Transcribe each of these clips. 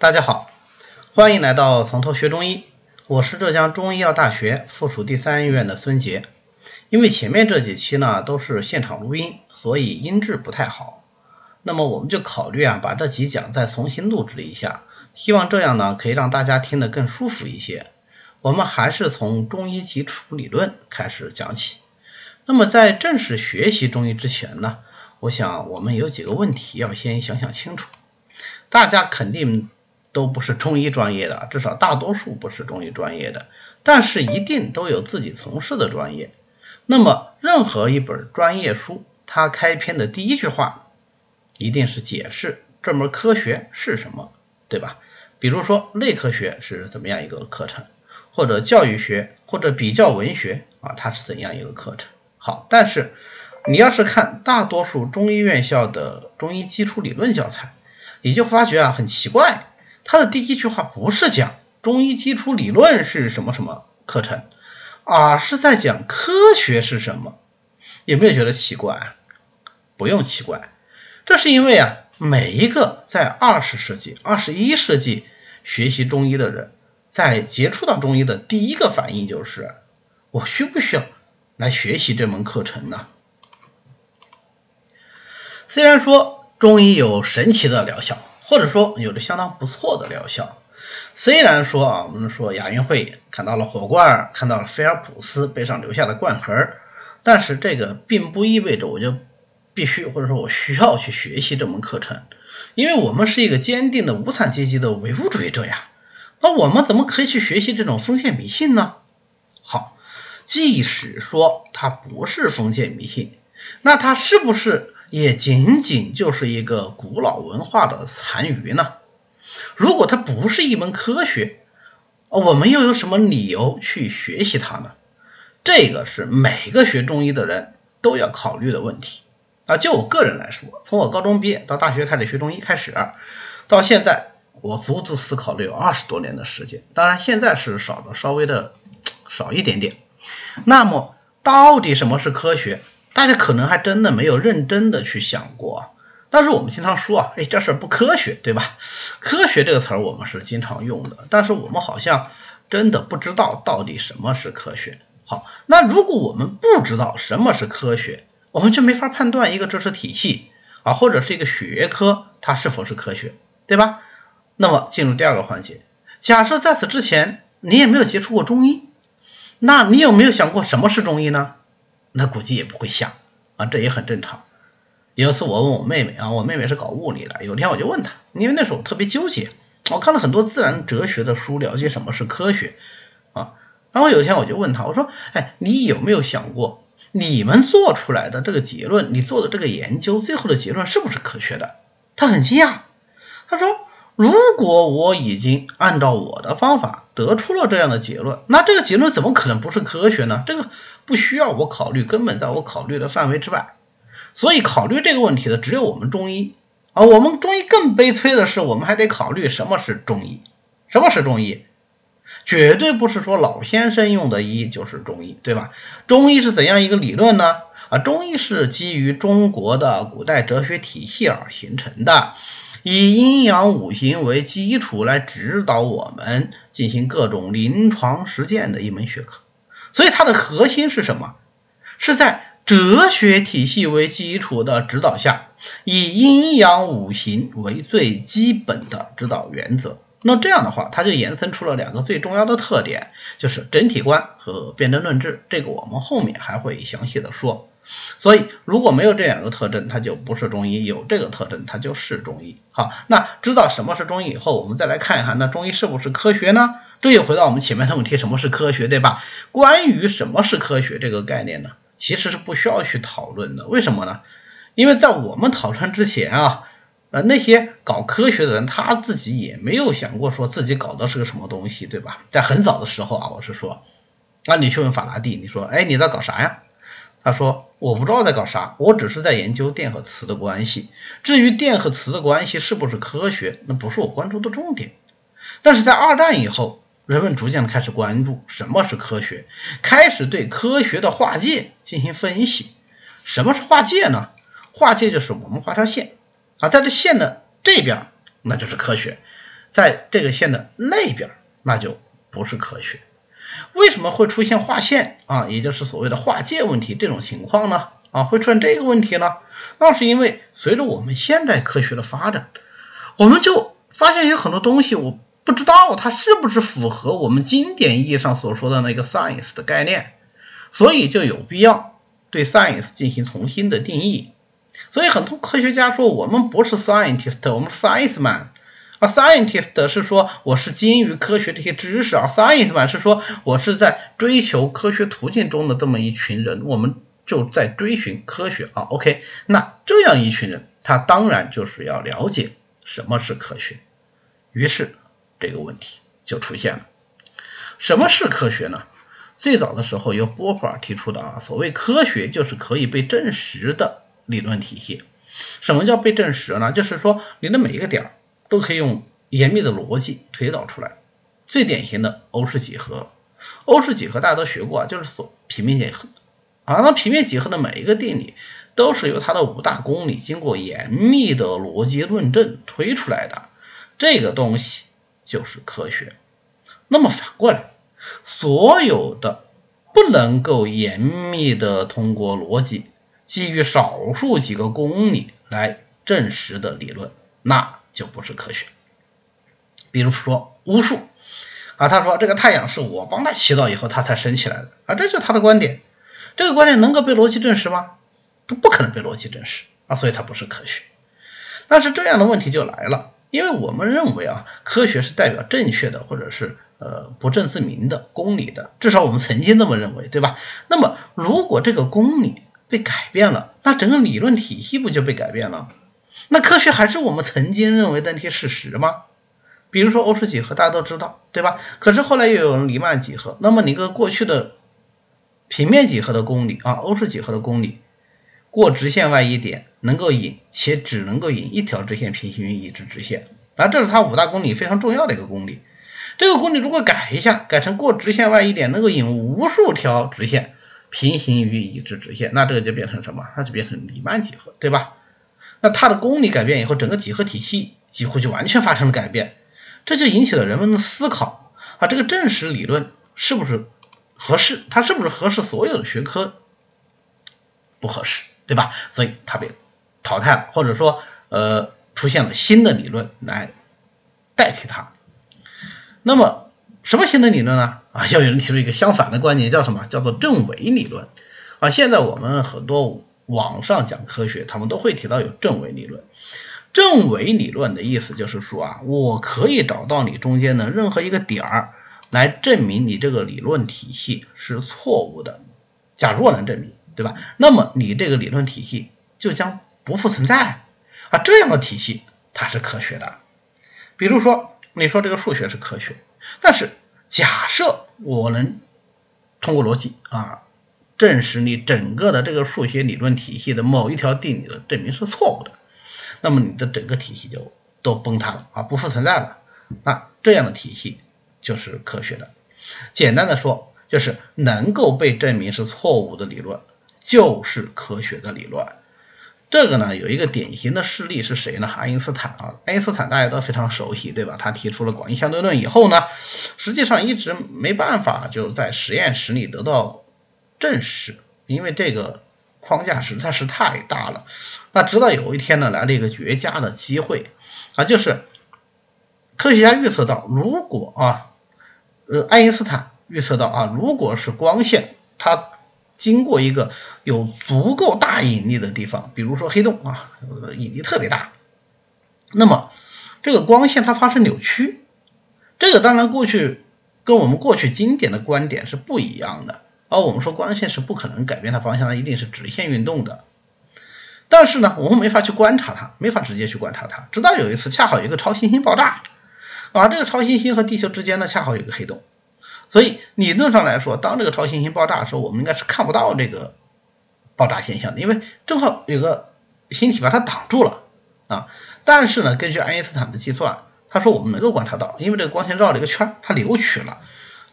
大家好，欢迎来到从头学中医，我是浙江中医药大学附属第三医院的孙杰。因为前面这几期呢都是现场录音，所以音质不太好。那么我们就考虑啊，把这几讲再重新录制一下，希望这样呢可以让大家听得更舒服一些。我们还是从中医基础理论开始讲起。那么在正式学习中医之前呢，我想我们有几个问题要先想想清楚。大家肯定。都不是中医专业的，至少大多数不是中医专业的，但是一定都有自己从事的专业。那么，任何一本专业书，它开篇的第一句话一定是解释这门科学是什么，对吧？比如说，内科学是怎么样一个课程，或者教育学，或者比较文学啊，它是怎样一个课程？好，但是你要是看大多数中医院校的中医基础理论教材，你就发觉啊，很奇怪。他的第一句话不是讲中医基础理论是什么什么课程，而是在讲科学是什么。有没有觉得奇怪？不用奇怪，这是因为啊，每一个在二十世纪、二十一世纪学习中医的人，在接触到中医的第一个反应就是：我需不需要来学习这门课程呢？虽然说中医有神奇的疗效。或者说有着相当不错的疗效。虽然说啊，我们说亚运会看到了火罐，看到了菲尔普斯背上留下的冠痕，但是这个并不意味着我就必须或者说我需要去学习这门课程，因为我们是一个坚定的无产阶级的唯物主义者呀。那我们怎么可以去学习这种封建迷信呢？好，即使说它不是封建迷信，那它是不是？也仅仅就是一个古老文化的残余呢。如果它不是一门科学，我们又有什么理由去学习它呢？这个是每个学中医的人都要考虑的问题啊。就我个人来说，从我高中毕业到大学开始学中医开始，到现在，我足足思考了有二十多年的时间。当然，现在是少的稍微的 少一点点。那么，到底什么是科学？大家可能还真的没有认真的去想过，但是我们经常说啊，哎，这事儿不科学，对吧？科学这个词儿我们是经常用的，但是我们好像真的不知道到底什么是科学。好，那如果我们不知道什么是科学，我们就没法判断一个知识体系啊，或者是一个学科它是否是科学，对吧？那么进入第二个环节，假设在此之前你也没有接触过中医，那你有没有想过什么是中医呢？那估计也不会想啊，这也很正常。有一次我问我妹妹啊，我妹妹是搞物理的，有天我就问她，因为那时候我特别纠结，我看了很多自然哲学的书，了解什么是科学啊。然后有一天我就问她，我说，哎，你有没有想过，你们做出来的这个结论，你做的这个研究，最后的结论是不是科学的？她很惊讶，她说，如果我已经按照我的方法得出了这样的结论，那这个结论怎么可能不是科学呢？这个。不需要我考虑，根本在我考虑的范围之外。所以考虑这个问题的只有我们中医啊。我们中医更悲催的是，我们还得考虑什么是中医。什么是中医？绝对不是说老先生用的医就是中医，对吧？中医是怎样一个理论呢？啊，中医是基于中国的古代哲学体系而形成的，以阴阳五行为基础来指导我们进行各种临床实践的一门学科。所以它的核心是什么？是在哲学体系为基础的指导下，以阴阳五行为最基本的指导原则。那这样的话，它就延伸出了两个最重要的特点，就是整体观和辩证论治。这个我们后面还会详细的说。所以如果没有这两个特征，它就不是中医；有这个特征，它就是中医。好，那知道什么是中医以后，我们再来看一看，那中医是不是科学呢？这又回到我们前面的问题，什么是科学，对吧？关于什么是科学这个概念呢，其实是不需要去讨论的。为什么呢？因为在我们讨论之前啊，呃，那些搞科学的人他自己也没有想过说自己搞的是个什么东西，对吧？在很早的时候啊，我是说，那你去问法拉第，你说，哎，你在搞啥呀？他说，我不知道在搞啥，我只是在研究电和磁的关系。至于电和磁的关系是不是科学，那不是我关注的重点。但是在二战以后。人们逐渐的开始关注什么是科学，开始对科学的划界进行分析。什么是划界呢？划界就是我们画条线啊，在这线的这边那就是科学，在这个线的那边，那就不是科学。为什么会出现划线啊，也就是所谓的划界问题这种情况呢？啊，会出现这个问题呢？那是因为随着我们现代科学的发展，我们就发现有很多东西我不知道它是不是符合我们经典意义上所说的那个 science 的概念，所以就有必要对 science 进行重新的定义。所以很多科学家说我们不是 scientist，我们 science man。啊，scientist 是说我是基于科学这些知识啊，science man 是说我是在追求科学途径中的这么一群人，我们就在追寻科学啊。OK，那这样一群人，他当然就是要了解什么是科学。于是这个问题就出现了，什么是科学呢？最早的时候由波普尔提出的啊，所谓科学就是可以被证实的理论体系。什么叫被证实呢？就是说你的每一个点儿。都可以用严密的逻辑推导出来。最典型的欧式几何，欧式几何大家都学过啊，就是所平面几何啊。那平面几何的每一个定理都是由它的五大公理经过严密的逻辑论证推出来的，这个东西就是科学。那么反过来，所有的不能够严密的通过逻辑，基于少数几个公理来证实的理论，那。就不是科学。比如说巫术啊，他说这个太阳是我帮他祈祷以后他才升起来的啊，这就是他的观点。这个观点能够被逻辑证实吗？它不可能被逻辑证实啊，所以它不是科学。但是这样的问题就来了，因为我们认为啊，科学是代表正确的或者是呃不证自明的公理的，至少我们曾经这么认为，对吧？那么如果这个公理被改变了，那整个理论体系不就被改变了？那科学还是我们曾经认为的那些事实吗？比如说欧式几何，大家都知道，对吧？可是后来又有人黎曼几何，那么你个过去的平面几何的公理啊，欧式几何的公理，过直线外一点能够引，且只能够引一条直线平行于已知直线，啊，这是它五大公理非常重要的一个公理。这个公理如果改一下，改成过直线外一点能够引无数条直线平行于已知直线，那这个就变成什么？那就变成黎曼几何，对吧？那它的公理改变以后，整个几何体系几乎就完全发生了改变，这就引起了人们的思考啊，这个证实理论是不是合适？它是不是合适所有的学科？不合适，对吧？所以它被淘汰了，或者说呃出现了新的理论来代替它。那么什么新的理论呢？啊，要有人提出一个相反的观点，叫什么？叫做证伪理论啊。现在我们很多。网上讲科学，他们都会提到有证伪理论。证伪理论的意思就是说啊，我可以找到你中间的任何一个点儿，来证明你这个理论体系是错误的。假如我能证明，对吧？那么你这个理论体系就将不复存在啊。这样的体系它是科学的。比如说，你说这个数学是科学，但是假设我能通过逻辑啊。证实你整个的这个数学理论体系的某一条定理的证明是错误的，那么你的整个体系就都崩塌了啊，不复存在了。那这样的体系就是科学的。简单的说，就是能够被证明是错误的理论就是科学的理论。这个呢，有一个典型的事例是谁呢？爱因斯坦啊，爱因斯坦大家都非常熟悉，对吧？他提出了广义相对论以后呢，实际上一直没办法就在实验室里得到。正是，因为这个框架实在是太大了。那直到有一天呢，来了一个绝佳的机会啊，就是科学家预测到，如果啊，呃，爱因斯坦预测到啊，如果是光线它经过一个有足够大引力的地方，比如说黑洞啊，引力特别大，那么这个光线它发生扭曲，这个当然过去跟我们过去经典的观点是不一样的。而我们说光线是不可能改变它方向，它一定是直线运动的。但是呢，我们没法去观察它，没法直接去观察它。直到有一次，恰好有一个超新星爆炸，而这个超新星和地球之间呢，恰好有一个黑洞。所以理论上来说，当这个超新星爆炸的时候，我们应该是看不到这个爆炸现象的，因为正好有个星体把它挡住了啊。但是呢，根据爱因斯坦的计算，他说我们能够观察到，因为这个光线绕了一个圈，它流曲了。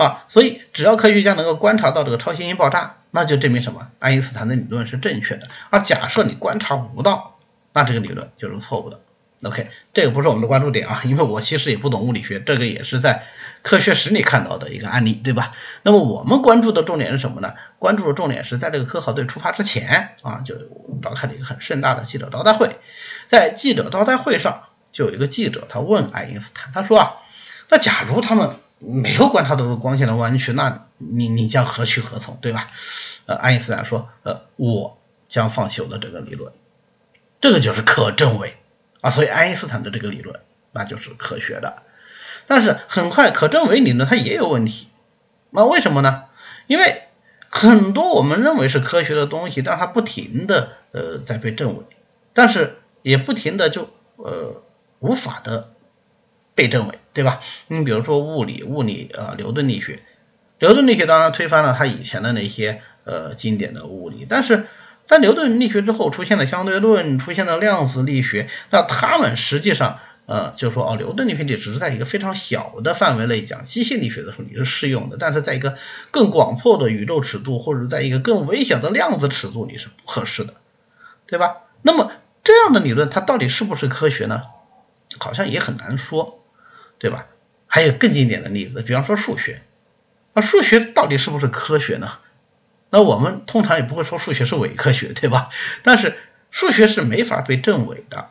啊，所以只要科学家能够观察到这个超新星爆炸，那就证明什么？爱因斯坦的理论是正确的。而假设你观察不到，那这个理论就是错误的。OK，这个不是我们的关注点啊，因为我其实也不懂物理学，这个也是在科学史里看到的一个案例，对吧？那么我们关注的重点是什么呢？关注的重点是在这个科考队出发之前啊，就召开了一个很盛大的记者招待会，在记者招待会上，就有一个记者他问爱因斯坦，他说啊，那假如他们没有观察到光线的弯曲，那你你将何去何从，对吧？呃，爱因斯坦说，呃，我将放弃我的这个理论，这个就是可证伪。啊，所以爱因斯坦的这个理论那就是科学的，但是很快可证伪理论它也有问题，那为什么呢？因为很多我们认为是科学的东西，但它不停的呃在被证伪，但是也不停的就呃无法的被证伪，对吧？你比如说物理，物理呃牛顿力学，牛顿力学当然推翻了他以前的那些呃经典的物理，但是。在牛顿力学之后，出现了相对论，出现了量子力学。那他们实际上，呃，就说哦，牛顿力学只是在一个非常小的范围内讲机械力学的时候你是适用的，但是在一个更广阔的宇宙尺度，或者在一个更微小的量子尺度，你是不合适的，对吧？那么这样的理论，它到底是不是科学呢？好像也很难说，对吧？还有更经典的例子，比方说数学，那数学到底是不是科学呢？那我们通常也不会说数学是伪科学，对吧？但是数学是没法被证伪的，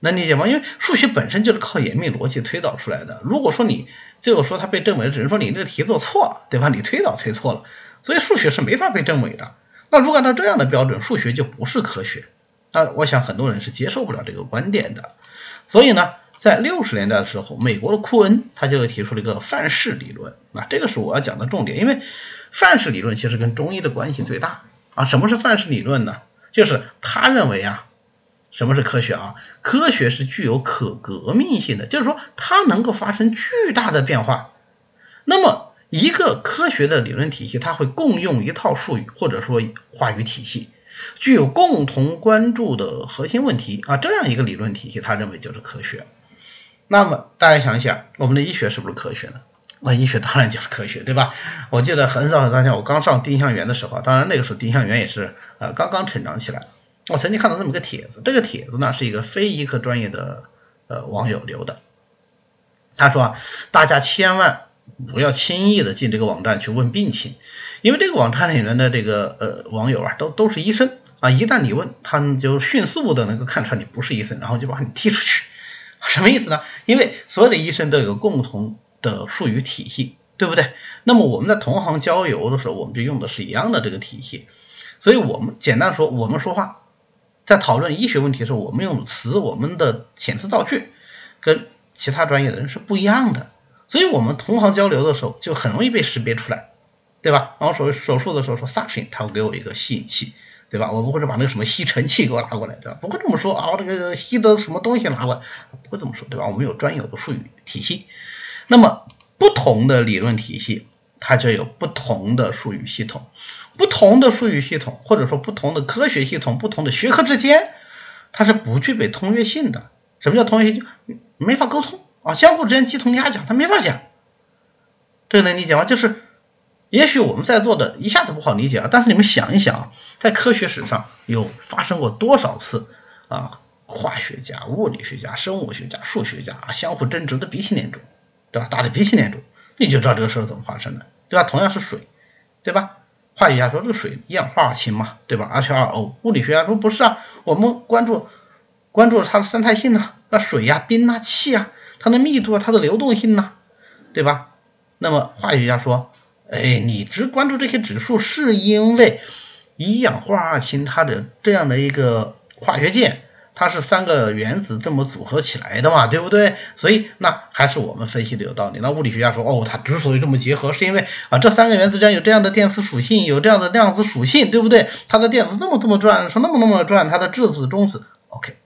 能理解吗？因为数学本身就是靠严密逻辑推导出来的。如果说你最后说它被证伪，只能说你这个题做错了，对吧？你推导推错了，所以数学是没法被证伪的。那如果按照这样的标准，数学就不是科学。那我想很多人是接受不了这个观点的。所以呢，在六十年代的时候，美国的库恩他就提出了一个范式理论。啊，这个是我要讲的重点，因为。范式理论其实跟中医的关系最大啊。什么是范式理论呢？就是他认为啊，什么是科学啊？科学是具有可革命性的，就是说它能够发生巨大的变化。那么一个科学的理论体系，它会共用一套术语或者说话语体系，具有共同关注的核心问题啊，这样一个理论体系，他认为就是科学。那么大家想一想，我们的医学是不是科学呢？那医学当然就是科学，对吧？我记得很早很早前我刚上丁香园的时候，当然那个时候丁香园也是呃刚刚成长起来。我曾经看到这么个帖子，这个帖子呢是一个非医科专业的呃网友留的。他说啊，大家千万不要轻易的进这个网站去问病情，因为这个网站里面的这个呃网友啊都都是医生啊，一旦你问，他们就迅速的能够看出来你不是医生，然后就把你踢出去。什么意思呢？因为所有的医生都有共同。的术语体系，对不对？那么我们在同行交流的时候，我们就用的是一样的这个体系。所以，我们简单说，我们说话在讨论医学问题的时候，我们用词，我们的遣词造句跟其他专业的人是不一样的。所以我们同行交流的时候，就很容易被识别出来，对吧？然后手手术的时候说 suction，他会给我一个吸引器，对吧？我不会是把那个什么吸尘器给我拿过来，对吧？不会这么说啊，我这个吸的什么东西拿过来，不会这么说，对吧？我们有专有的术语体系。那么不同的理论体系，它就有不同的术语系统，不同的术语系统，或者说不同的科学系统，不同的学科之间，它是不具备通约性的。什么叫通约性？就没法沟通啊，相互之间鸡同鸭讲，它没法讲。这能理解吗？就是，也许我们在座的一下子不好理解啊，但是你们想一想，在科学史上有发生过多少次啊，化学家、物理学家、生物学家、数学家啊相互争执的鼻青脸肿。对吧？打的鼻青脸肿，你就知道这个事儿怎么发生的，对吧？同样是水，对吧？化学家说这个水一氧化二氢嘛，对吧？二氢二 O。物理学家说不是啊，我们关注关注它的三态性呢，那水呀、冰啊、气啊，它的密度啊、它的流动性呐，对吧？那么化学家说，哎，你只关注这些指数，是因为一氧化二氢它的这样的一个化学键。它是三个原子这么组合起来的嘛，对不对？所以那还是我们分析的有道理。那物理学家说，哦，它之所以这么结合，是因为啊，这三个原子之间有这样的电磁属性，有这样的量子属性，对不对？它的电子这么这么转，是那么那么转，它的质子中子，OK，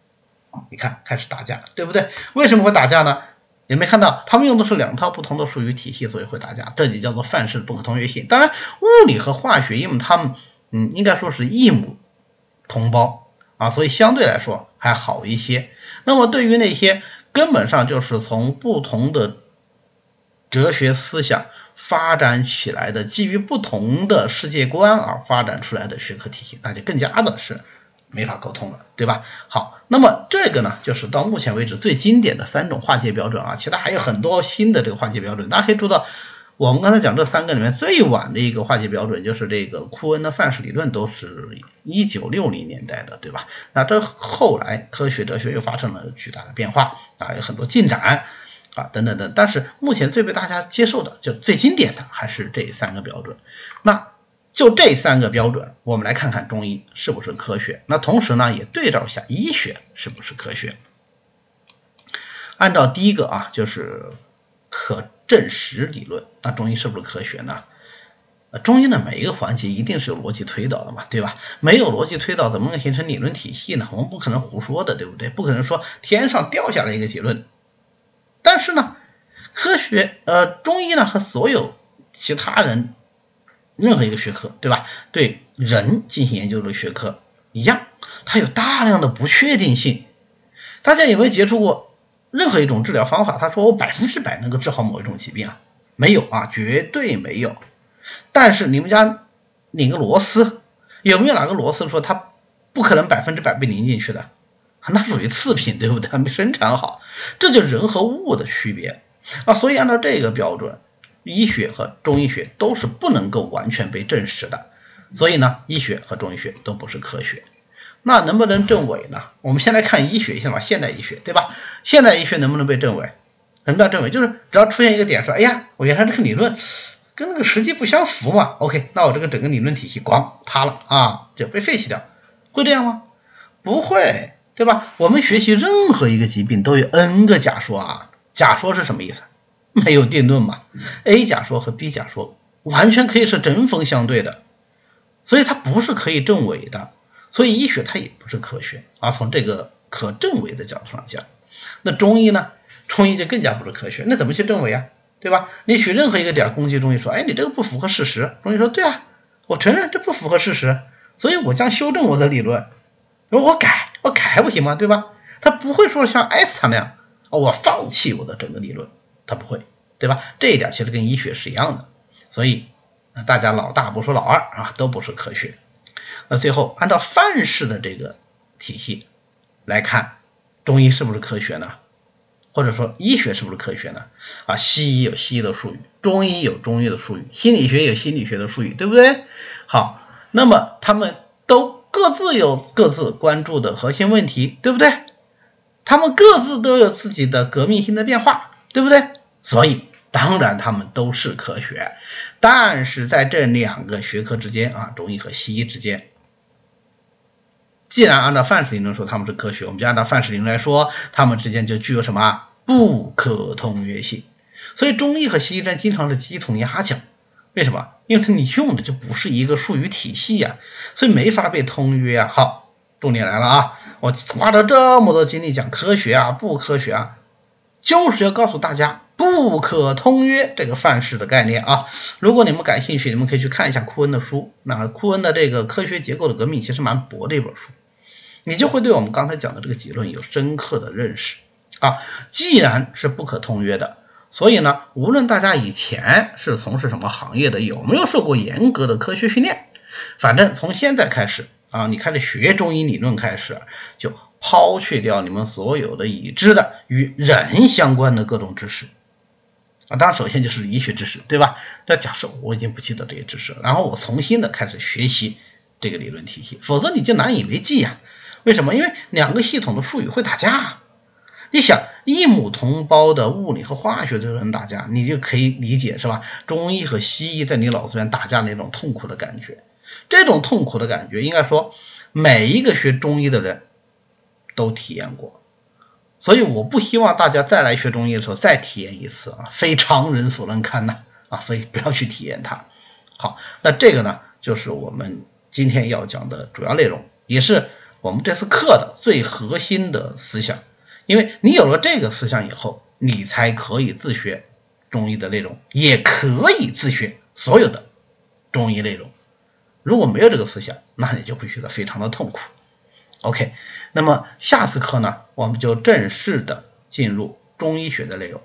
你看开始打架，对不对？为什么会打架呢？有没看到他们用的是两套不同的术语体系，所以会打架？这就叫做范式不可同约性。当然，物理和化学，因为他们嗯，应该说是异母同胞。啊，所以相对来说还好一些。那么对于那些根本上就是从不同的哲学思想发展起来的，基于不同的世界观而发展出来的学科体系，那就更加的是没法沟通了，对吧？好，那么这个呢，就是到目前为止最经典的三种划界标准啊，其他还有很多新的这个划界标准。大家可以注意到，我们刚才讲这三个里面最晚的一个划界标准，就是这个库恩的范式理论，都是一九六零年代的，对吧？那这后来科学哲学又发生了巨大的变化啊，有很多进展啊，等等等。但是目前最被大家接受的，就最经典的还是这三个标准。那就这三个标准，我们来看看中医是不是科学。那同时呢，也对照一下医学是不是科学。按照第一个啊，就是可证实理论，那中医是不是科学呢？中医的每一个环节一定是有逻辑推导的嘛，对吧？没有逻辑推导，怎么能形成理论体系呢？我们不可能胡说的，对不对？不可能说天上掉下来一个结论。但是呢，科学呃，中医呢和所有其他人。任何一个学科，对吧？对人进行研究的学科一样，它有大量的不确定性。大家有没有接触过任何一种治疗方法？他说我百分之百能够治好某一种疾病啊？没有啊，绝对没有。但是你们家拧个螺丝，有没有哪个螺丝说它不可能百分之百被拧进去的？那属于次品，对不对？没生产好，这就是人和物的区别啊。所以按照这个标准。医学和中医学都是不能够完全被证实的，所以呢，医学和中医学都不是科学。那能不能证伪呢？我们先来看医学一下吧，现代医学，对吧？现代医学能不能被证伪？能不能证伪？就是只要出现一个点，说，哎呀，我原来这个理论跟那个实际不相符嘛，OK，那我这个整个理论体系咣塌了啊，就被废弃掉，会这样吗？不会，对吧？我们学习任何一个疾病都有 n 个假说啊，假说是什么意思？没有定论嘛？A 假说和 B 假说完全可以是针锋相对的，所以它不是可以证伪的。所以医学它也不是科学啊。从这个可证伪的角度上讲，那中医呢？中医就更加不是科学。那怎么去证伪啊？对吧？你取任何一个点攻击中医，说，哎，你这个不符合事实。中医说，对啊，我承认这不符合事实，所以我将修正我的理论。说我改，我改还不行吗？对吧？他不会说像艾斯坦那样，我放弃我的整个理论。他不会，对吧？这一点其实跟医学是一样的，所以大家老大不说老二啊，都不是科学。那最后按照范式的这个体系来看，中医是不是科学呢？或者说医学是不是科学呢？啊，西医有西医的术语，中医有中医的术语，心理学有心理学的术语，对不对？好，那么他们都各自有各自关注的核心问题，对不对？他们各自都有自己的革命性的变化。对不对？所以当然他们都是科学，但是在这两个学科之间啊，中医和西医之间，既然按照范式理论说他们是科学，我们就按照范式理论来说，他们之间就具有什么不可通约性。所以中医和西医之间经常是鸡同鸭讲，为什么？因为它你用的就不是一个术语体系呀，所以没法被通约啊。好，重点来了啊，我花了这么多精力讲科学啊，不科学啊。就是要告诉大家不可通约这个范式的概念啊！如果你们感兴趣，你们可以去看一下库恩的书。那库恩的这个科学结构的革命其实蛮薄的一本书，你就会对我们刚才讲的这个结论有深刻的认识啊！既然是不可通约的，所以呢，无论大家以前是从事什么行业的，有没有受过严格的科学训练，反正从现在开始啊，你开始学中医理论开始就。抛去掉你们所有的已知的与人相关的各种知识啊，当然首先就是医学知识，对吧？那假设我已经不记得这些知识，然后我重新的开始学习这个理论体系，否则你就难以为继呀。为什么？因为两个系统的术语会打架。你想，一母同胞的物理和化学就能打架，你就可以理解是吧？中医和西医在你脑子里面打架那种痛苦的感觉，这种痛苦的感觉，应该说每一个学中医的人。都体验过，所以我不希望大家再来学中医的时候再体验一次啊，非常人所能堪呐啊，所以不要去体验它。好，那这个呢，就是我们今天要讲的主要内容，也是我们这次课的最核心的思想。因为你有了这个思想以后，你才可以自学中医的内容，也可以自学所有的中医内容。如果没有这个思想，那你就会学得非常的痛苦。OK。那么下次课呢，我们就正式的进入中医学的内容。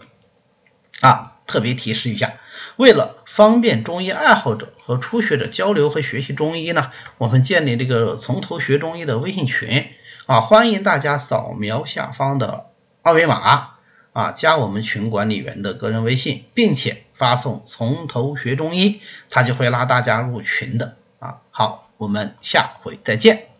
啊，特别提示一下，为了方便中医爱好者和初学者交流和学习中医呢，我们建立这个从头学中医的微信群啊，欢迎大家扫描下方的二维码啊，加我们群管理员的个人微信，并且发送“从头学中医”，他就会拉大家入群的啊。好，我们下回再见。